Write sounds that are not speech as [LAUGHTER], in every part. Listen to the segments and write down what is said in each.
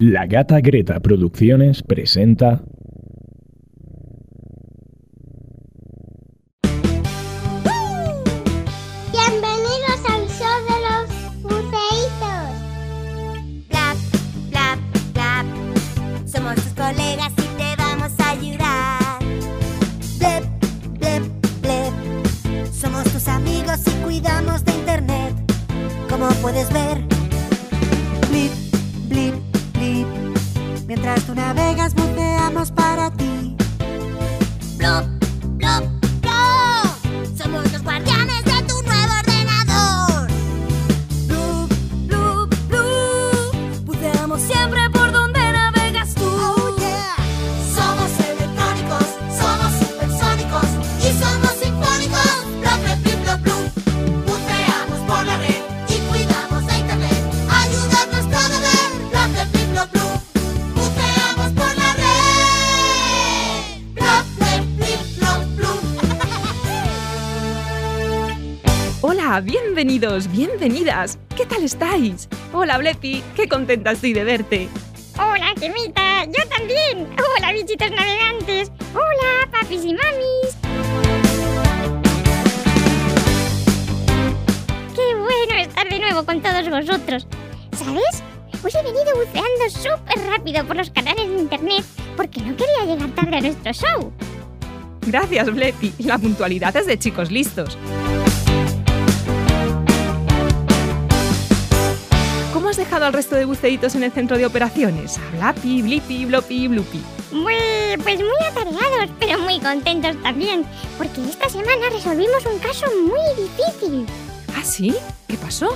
La Gata Greta Producciones presenta bienvenidos, bienvenidas. ¿Qué tal estáis? Hola, Blepi, qué contenta estoy de verte. Hola, Gemita. Yo también. Hola, bichitos navegantes. Hola, papis y mamis. Qué bueno estar de nuevo con todos vosotros. ¿Sabes? Hoy he venido buceando súper rápido por los canales de internet porque no quería llegar tarde a nuestro show. Gracias, Blepi. La puntualidad es de chicos listos. Dejado al resto de buceitos en el centro de operaciones? A Blapi, Blipi, Blopi, Blupi. Muy, pues muy atareados, pero muy contentos también, porque esta semana resolvimos un caso muy difícil. ¿Ah, sí? ¿Qué pasó?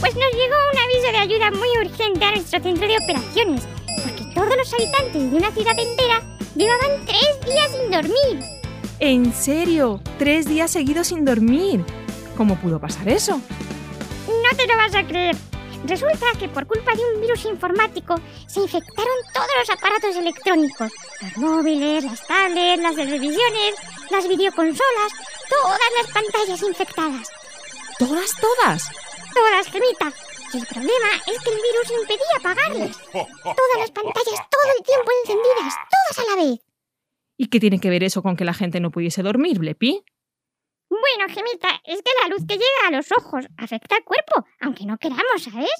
Pues nos llegó un aviso de ayuda muy urgente a nuestro centro de operaciones, porque todos los habitantes de una ciudad entera llevaban tres días sin dormir. ¿En serio? Tres días seguidos sin dormir. ¿Cómo pudo pasar eso? No te lo vas a creer. Resulta que por culpa de un virus informático se infectaron todos los aparatos electrónicos. Los móviles, las tablets, las televisiones, las videoconsolas, todas las pantallas infectadas. ¿Todas, todas? Todas, gemita. Y el problema es que el virus impedía apagarlas. Todas las pantallas todo el tiempo encendidas, todas a la vez. ¿Y qué tiene que ver eso con que la gente no pudiese dormir, Blepi? Bueno, gemita, es que la luz que llega a los ojos afecta al cuerpo, aunque no queramos, ¿sabes?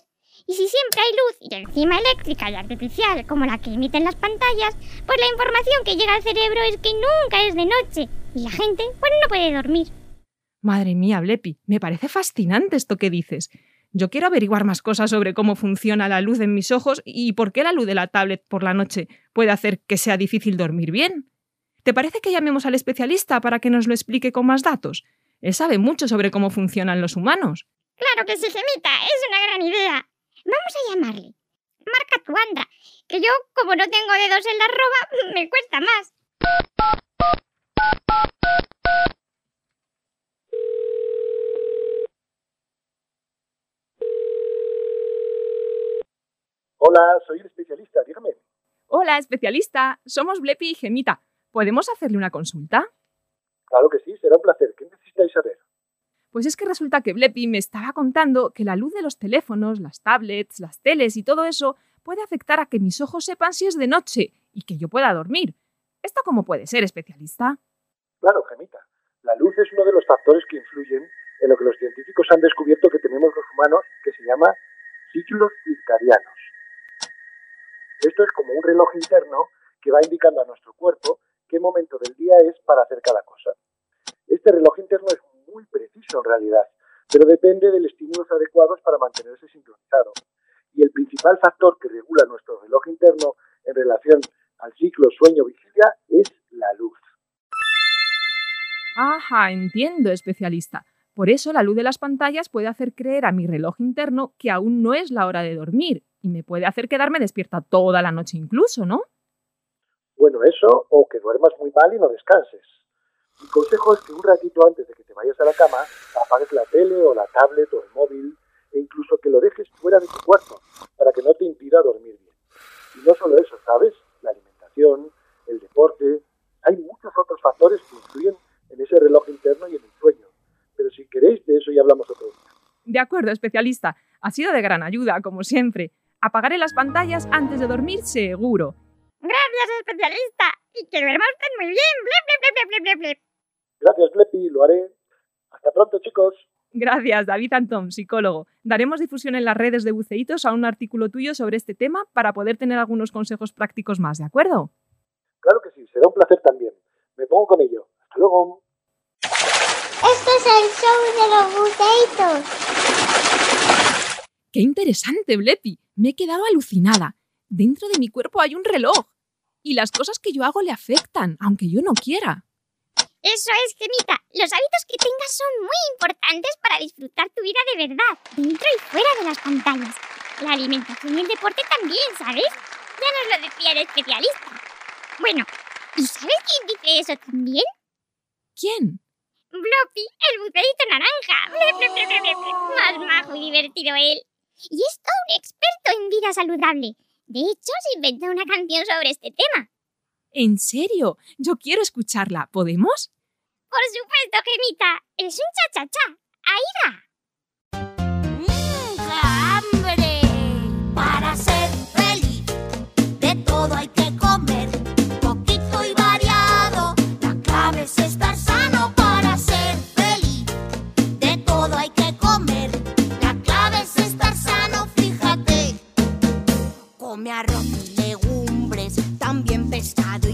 Y si siempre hay luz y encima eléctrica y artificial como la que emiten las pantallas, pues la información que llega al cerebro es que nunca es de noche y la gente pues no puede dormir. Madre mía, Blepi, me parece fascinante esto que dices. Yo quiero averiguar más cosas sobre cómo funciona la luz en mis ojos y por qué la luz de la tablet por la noche puede hacer que sea difícil dormir bien. ¿Te parece que llamemos al especialista para que nos lo explique con más datos? Él sabe mucho sobre cómo funcionan los humanos. Claro que sí, gemita, es una gran idea. Vamos a llamarle. Marca tu Andra, que yo, como no tengo dedos en la arroba, me cuesta más. Hola, soy el especialista, dígame. Hola, especialista. Somos Blepi y Gemita. ¿Podemos hacerle una consulta? Claro que sí, será un placer. ¿Qué necesitáis saber? Pues es que resulta que Blepi me estaba contando que la luz de los teléfonos, las tablets, las teles y todo eso puede afectar a que mis ojos sepan si es de noche y que yo pueda dormir. ¿Esto cómo puede ser, especialista? Claro, Gemita. La luz es uno de los factores que influyen en lo que los científicos han descubierto que tenemos los humanos, que se llama ciclos circadianos. Esto es como un reloj interno que va indicando a nuestro cuerpo qué momento del día es para hacer cada cosa. Este reloj interno es muy preciso en realidad, pero depende de estímulos adecuados para mantenerse sincronizado. Y el principal factor que regula nuestro reloj interno en relación al ciclo sueño-vigilia es la luz. Ajá, entiendo, especialista. Por eso la luz de las pantallas puede hacer creer a mi reloj interno que aún no es la hora de dormir y me puede hacer quedarme despierta toda la noche incluso, ¿no? Bueno, eso o que duermas muy mal y no descanses. Mi consejo es que un ratito antes de que te vayas a la cama apagues la tele o la tablet o el móvil e incluso que lo dejes fuera de tu cuarto para que no te impida dormir bien. Y no solo eso, ¿sabes? La alimentación, el deporte, hay muchos otros factores que influyen en ese reloj interno y en el sueño. Pero si queréis, de eso ya hablamos otro día. De acuerdo, especialista. Ha sido de gran ayuda, como siempre. Apagaré las pantallas antes de dormir seguro. Gracias, especialista. Y que duerma usted muy bien. Blep, blep, blep, blep, blep, blep. Gracias, Blepi, lo haré. Hasta pronto, chicos. Gracias, David Antón, psicólogo. Daremos difusión en las redes de buceitos a un artículo tuyo sobre este tema para poder tener algunos consejos prácticos más, ¿de acuerdo? Claro que sí, será un placer también. Me pongo con ello. Hasta luego. Esto es el show de los buceitos. ¡Qué interesante, Blepi! Me he quedado alucinada. Dentro de mi cuerpo hay un reloj. Y las cosas que yo hago le afectan, aunque yo no quiera. Eso es, Gemita. Los hábitos que tengas son muy importantes para disfrutar tu vida de verdad, dentro y fuera de las pantallas. La alimentación y el deporte también, ¿sabes? Ya nos lo decía el especialista. Bueno, ¿y sabes quién dice eso también? ¿Quién? Bloppy, el buceíto naranja. [LAUGHS] Más majo y divertido él. Y es todo un experto en vida saludable. De hecho, se inventó una canción sobre este tema. ¿En serio? Yo quiero escucharla. ¿Podemos? Por supuesto, Gemita. Es un cha-cha-cha. Ahí va. Come arroz y legumbres, también pescado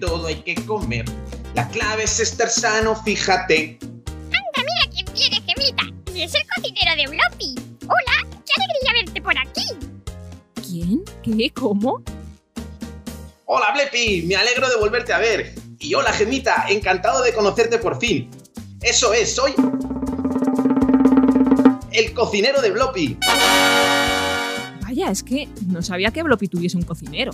todo hay que comer. La clave es estar sano, fíjate. Anda, mira quién viene, Gemita. Y es el cocinero de Bloppy. Hola, qué alegría verte por aquí. ¿Quién? ¿Qué? ¿Cómo? Hola, Blepi, me alegro de volverte a ver. Y hola, Gemita, encantado de conocerte por fin. Eso es, soy. El cocinero de Bloppy. Vaya, es que no sabía que Bloppy tuviese un cocinero.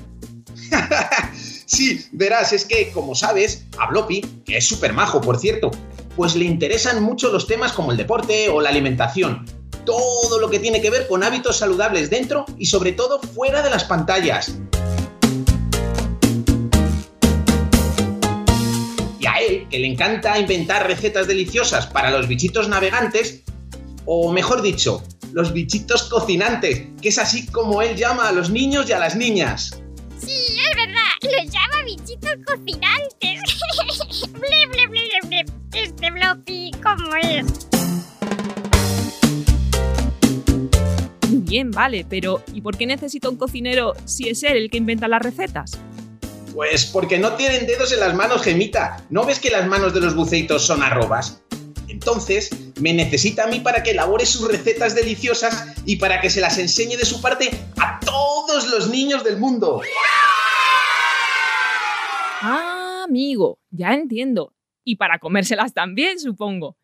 [LAUGHS] sí, verás, es que, como sabes, a Bloppy, que es súper majo, por cierto, pues le interesan mucho los temas como el deporte o la alimentación. Todo lo que tiene que ver con hábitos saludables dentro y sobre todo fuera de las pantallas. Y a él, que le encanta inventar recetas deliciosas para los bichitos navegantes, o mejor dicho, los bichitos cocinantes, que es así como él llama a los niños y a las niñas. Los llama bichitos cocinantes. [LAUGHS] ble, ble, ble, ble, ble. Este Bloppy, ¿cómo es? Muy bien, vale, pero ¿y por qué necesito un cocinero si es él el que inventa las recetas? Pues porque no tienen dedos en las manos, Gemita. ¿No ves que las manos de los buceitos son arrobas? Entonces, me necesita a mí para que elabore sus recetas deliciosas y para que se las enseñe de su parte a todos los niños del mundo. Ah, amigo, ya entiendo. Y para comérselas también, supongo.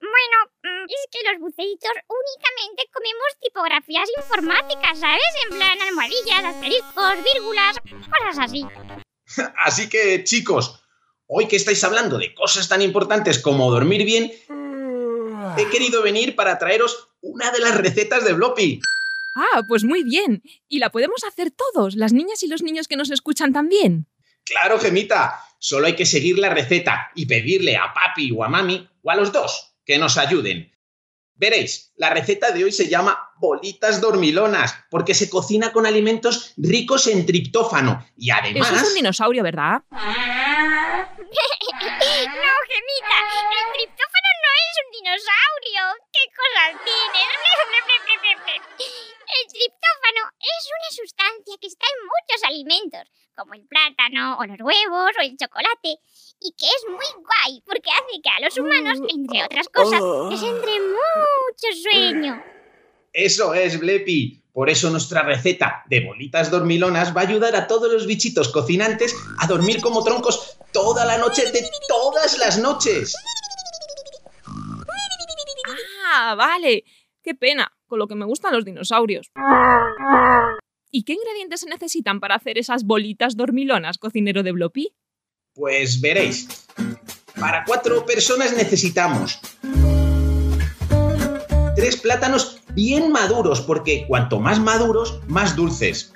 Bueno, mm, es que los buceitos únicamente comemos tipografías informáticas, ¿sabes? En plan almohadillas, asteriscos, vírgulas, cosas así. [LAUGHS] Así que, chicos, hoy que estáis hablando de cosas tan importantes como dormir bien, he querido venir para traeros una de las recetas de Bloppy. Ah, pues muy bien. Y la podemos hacer todos, las niñas y los niños que nos escuchan también. Claro, Gemita, solo hay que seguir la receta y pedirle a papi o a mami o a los dos que nos ayuden. Veréis, la receta de hoy se llama bolitas dormilonas, porque se cocina con alimentos ricos en triptófano. Y además... Eso es un dinosaurio, ¿verdad? [LAUGHS] no, Gemita, el triptófano no es un dinosaurio. ¿Qué cosas tienes? El triptófano es una sustancia que está en muchos alimentos, como el plátano, o los huevos, o el chocolate, y que es muy guay porque hace que a los humanos, entre otras cosas, les entre mucho sueño. Eso es, Blepi. Por eso nuestra receta de bolitas dormilonas va a ayudar a todos los bichitos cocinantes a dormir como troncos toda la noche de todas las noches. Ah, vale. Qué pena, con lo que me gustan los dinosaurios. ¿Y qué ingredientes se necesitan para hacer esas bolitas dormilonas, cocinero de Bloppy? Pues veréis. Para cuatro personas necesitamos tres plátanos bien maduros, porque cuanto más maduros, más dulces.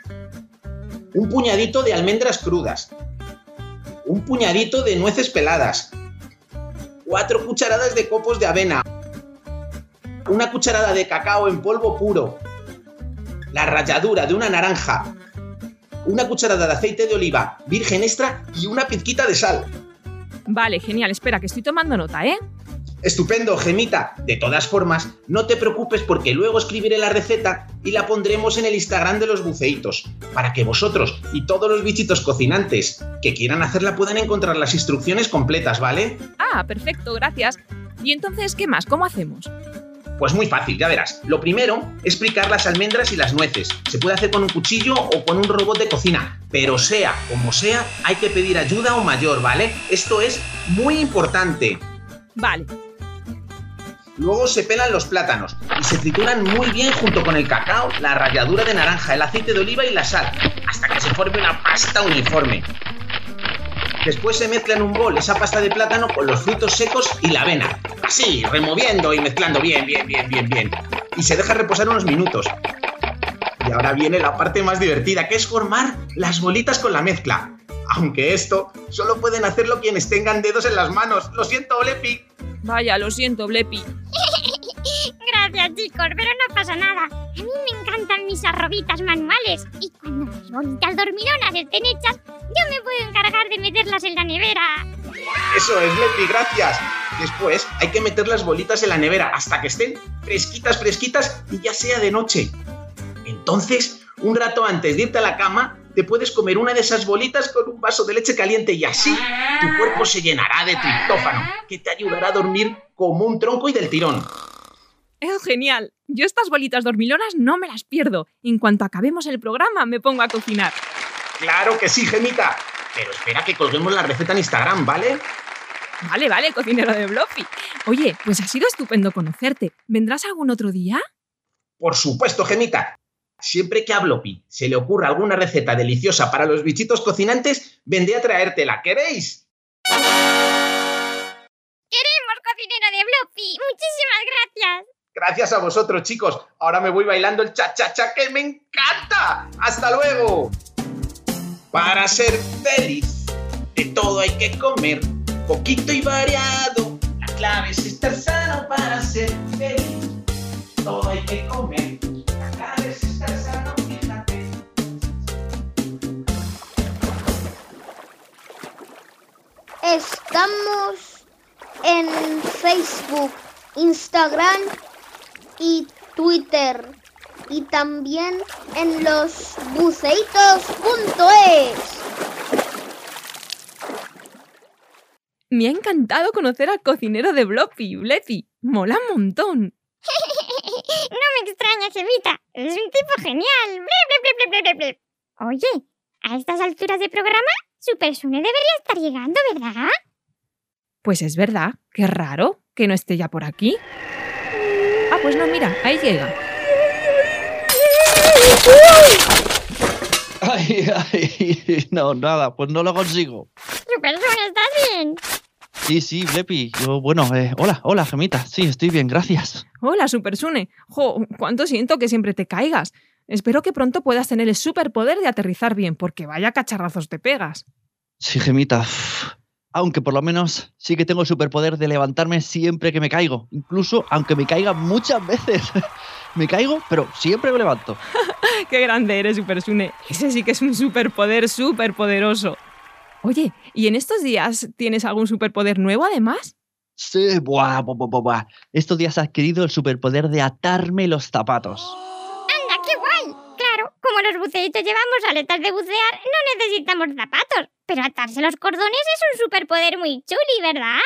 Un puñadito de almendras crudas. Un puñadito de nueces peladas. Cuatro cucharadas de copos de avena. Una cucharada de cacao en polvo puro. La ralladura de una naranja. Una cucharada de aceite de oliva virgen extra y una pizquita de sal. Vale, genial. Espera, que estoy tomando nota, ¿eh? Estupendo, Gemita. De todas formas, no te preocupes porque luego escribiré la receta y la pondremos en el Instagram de los buceitos, para que vosotros y todos los bichitos cocinantes que quieran hacerla puedan encontrar las instrucciones completas, ¿vale? Ah, perfecto, gracias. ¿Y entonces qué más? ¿Cómo hacemos? Pues muy fácil, ya verás. Lo primero es picar las almendras y las nueces. Se puede hacer con un cuchillo o con un robot de cocina, pero sea como sea, hay que pedir ayuda un mayor, ¿vale? Esto es muy importante. Vale. Luego se pelan los plátanos y se trituran muy bien junto con el cacao, la ralladura de naranja, el aceite de oliva y la sal, hasta que se forme una pasta uniforme. Después se mezcla en un bol esa pasta de plátano con los frutos secos y la avena. Así, removiendo y mezclando bien, bien, bien, bien, bien. Y se deja reposar unos minutos. Y ahora viene la parte más divertida, que es formar las bolitas con la mezcla. Aunque esto solo pueden hacerlo quienes tengan dedos en las manos. Lo siento, Olepi. Vaya, lo siento, Blepi. Gracias, chicos, pero no pasa nada. A mí me encantan mis arrobitas manuales. Y cuando las bolitas dormilonas estén hechas, yo me puedo encargar de meterlas en la nevera. Eso es, Lepi, gracias. Después hay que meter las bolitas en la nevera hasta que estén fresquitas, fresquitas y ya sea de noche. Entonces, un rato antes de irte a la cama, te puedes comer una de esas bolitas con un vaso de leche caliente y así tu cuerpo se llenará de triptófano, que te ayudará a dormir como un tronco y del tirón. Es genial. Yo estas bolitas dormilonas no me las pierdo. En cuanto acabemos el programa, me pongo a cocinar. Claro que sí, Gemita. Pero espera que colguemos la receta en Instagram, ¿vale? Vale, vale, cocinero de Bloppy. Oye, pues ha sido estupendo conocerte. ¿Vendrás algún otro día? Por supuesto, Gemita. Siempre que a Bloppy se le ocurra alguna receta deliciosa para los bichitos cocinantes, vendré a traértela. ¿Queréis? Queremos cocinero de Bloppy. Muchísimas gracias. Gracias a vosotros, chicos. Ahora me voy bailando el cha-cha-cha que me encanta. ¡Hasta luego! Para ser feliz, de todo hay que comer, poquito y variado. La clave es estar sano para ser feliz. Todo hay que comer. La clave es estar sano, fíjate. Estamos en Facebook, Instagram y Twitter. Y también en losbuceitos.es. Me ha encantado conocer al cocinero de Bloppy, Blepi. Mola un montón. [LAUGHS] No me extraña, Gemita. Es un tipo genial. Oye, a estas alturas de programa, Super Sune debería estar llegando, ¿verdad? Pues es verdad, qué raro que no esté ya por aquí. Pues no, mira, ahí llega. Ay, ay, no, nada, pues no lo consigo. Super Sune, ¿estás bien? Sí, sí, Blepi, yo, bueno, eh, hola, hola, Gemita, sí, estoy bien, gracias. Hola, Super Sune. Jo, cuánto siento que siempre te caigas. Espero que pronto puedas tener el superpoder de aterrizar bien, porque vaya cacharrazos te pegas. Sí, Gemita, Aunque por lo menos sí que tengo el superpoder de levantarme siempre que me caigo. Incluso aunque me caiga muchas veces. [LAUGHS] me caigo, pero siempre me levanto. [LAUGHS] Qué grande eres, Supersune. Ese sí que es un superpoder súper poderoso. Oye, ¿y en estos días tienes algún superpoder nuevo además? Sí, buah, buah, buah, buah. Estos días he adquirido el superpoder de atarme los zapatos. Como los buceitos llevamos aletas de bucear, no necesitamos zapatos. Pero atarse los cordones es un superpoder muy chuli, ¿verdad?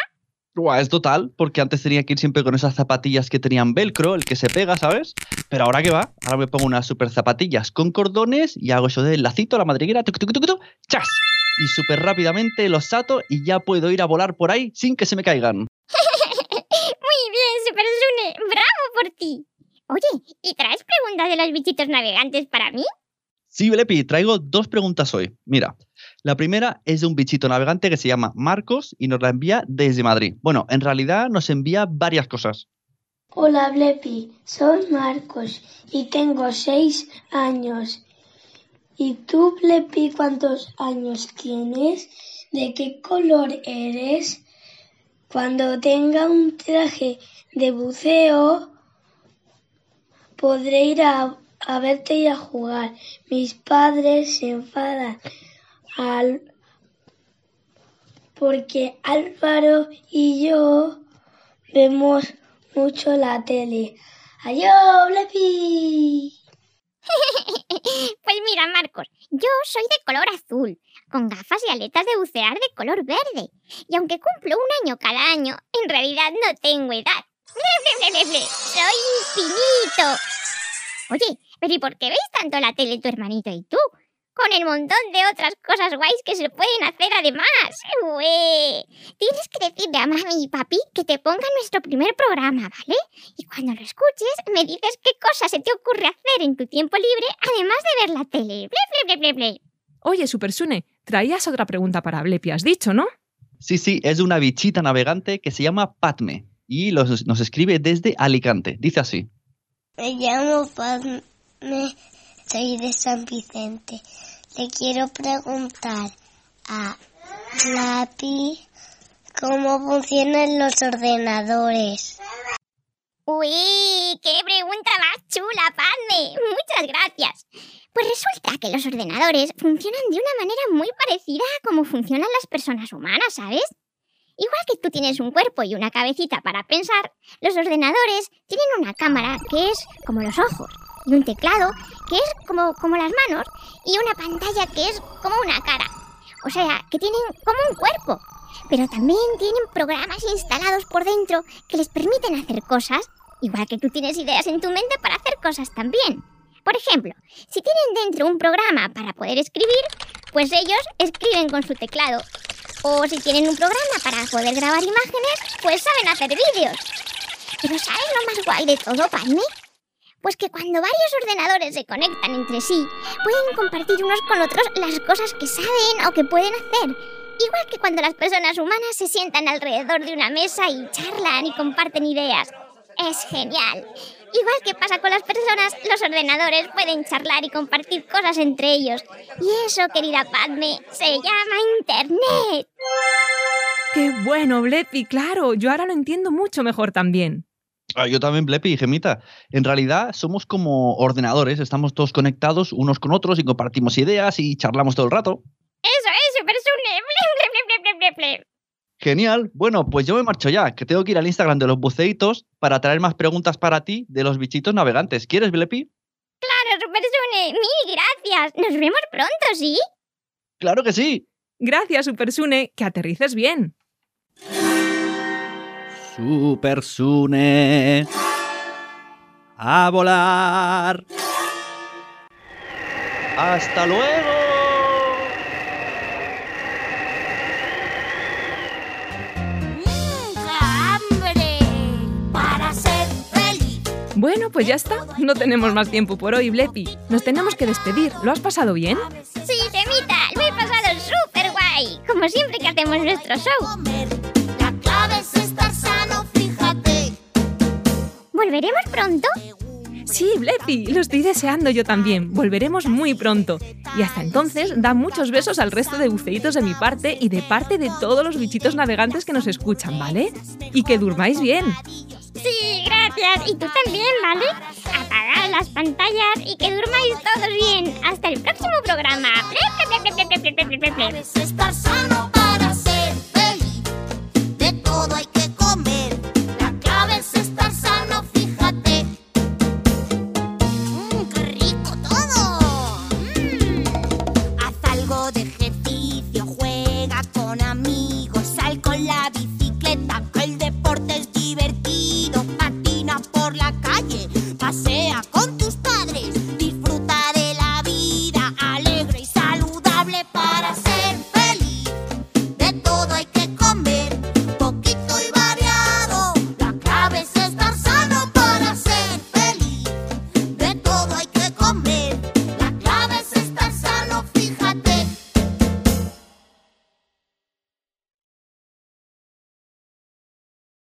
Buah, es total, porque antes tenía que ir siempre con esas zapatillas que tenían velcro, el que se pega, ¿sabes? Pero ahora que va, ahora me pongo unas super zapatillas con cordones y hago eso del lacito, la madriguera, tuc, tuc, tuc, tuc, ¡chas! Y súper rápidamente los ato y ya puedo ir a volar por ahí sin que se me caigan. [LAUGHS] Muy bien, Supersune. ¡Bravo por ti! Oye, ¿y traes preguntas de los bichitos navegantes para mí? Sí, Blepi, traigo dos preguntas hoy. Mira, la primera es de un bichito navegante que se llama Marcos y nos la envía desde Madrid. Bueno, en realidad nos envía varias cosas. Hola Blepi, soy Marcos y tengo seis años. ¿Y tú, Blepi, cuántos años tienes? ¿De qué color eres? Cuando tenga un traje de buceo, podré ir a, verte y a jugar. Mis padres se enfadan al porque Álvaro y yo vemos mucho la tele. ¡Adiós, Blepi! [LAUGHS] Pues mira, Marcos, yo soy de color azul, con gafas y aletas de bucear de color verde. Y aunque cumplo un año cada año, en realidad no tengo edad. Soy infinito. Oye, pero ¿y por qué veis tanto la tele tu hermanito y tú? Con el montón de otras cosas guays que se pueden hacer además. ¡Ué! Tienes que decirle a mami y papi que te pongan nuestro primer programa, ¿vale? Y cuando lo escuches, me dices qué cosas se te ocurre hacer en tu tiempo libre, además de ver la tele. ¡Ble, ble, ble, ble, ble! Oye, Supersune, traías otra pregunta para Blepi, has dicho, ¿no? Sí, sí, es de una bichita navegante que se llama Padme y los- nos escribe desde Alicante. Dice así. Me llamo Padme, soy de San Vicente. Le quiero preguntar a Lapi cómo funcionan los ordenadores. ¡Uy! ¡Qué pregunta más chula, Padme! Muchas gracias. Pues resulta que los ordenadores funcionan de una manera muy parecida a cómo funcionan las personas humanas, ¿sabes? Igual que tú tienes un cuerpo y una cabecita para pensar, los ordenadores tienen una cámara que es como los ojos, y un teclado que es como, como las manos, y una pantalla que es como una cara. O sea, que tienen como un cuerpo. Pero también tienen programas instalados por dentro que les permiten hacer cosas, igual que tú tienes ideas en tu mente para hacer cosas también. Por ejemplo, si tienen dentro un programa para poder escribir, pues ellos escriben con su teclado. O si tienen un programa para poder grabar imágenes, pues saben hacer vídeos. Pero ¿sabes lo más guay de todo, Padme? Pues que cuando varios ordenadores se conectan entre sí, pueden compartir unos con otros las cosas que saben o que pueden hacer. Igual que cuando las personas humanas se sientan alrededor de una mesa y charlan y comparten ideas. Es genial. Igual que pasa con las personas, los ordenadores pueden charlar y compartir cosas entre ellos. Y eso, querida Padme, se llama Internet. ¡Qué bueno, Blepi! Claro, yo ahora lo entiendo mucho mejor también. Ah, yo también, Blepi y Gemita. En realidad somos como ordenadores, estamos todos conectados unos con otros y compartimos ideas y charlamos todo el rato. Eso es, Supersune. Ble, ble, Genial. Bueno, pues yo me marcho ya, que tengo que ir al Instagram de los buceitos para traer más preguntas para ti de los bichitos navegantes. ¿Quieres, Blepi? Claro, Supersune. Mil gracias. Nos vemos pronto, ¿sí? Claro que sí. Gracias, Supersune, que aterrices bien. Super Sune. A volar. ¡Hasta luego! Bueno, pues ya está. No tenemos más tiempo por hoy, Blepi. Nos tenemos que despedir. ¿Lo has pasado bien? Sí, Temita. Lo he pasado súper guay. Como siempre que hacemos nuestro show. La clave es sano, fíjate. ¿Volveremos pronto? Sí, Blepi, lo estoy deseando yo también. Volveremos muy pronto. Y hasta entonces, da muchos besos al resto de buceitos de mi parte y de parte de todos los bichitos navegantes que nos escuchan, ¿vale? Y que durmáis bien. Sí, gracias. Y tú también, ¿vale? Apagad las pantallas y que durmáis todos bien. Hasta el próximo programa.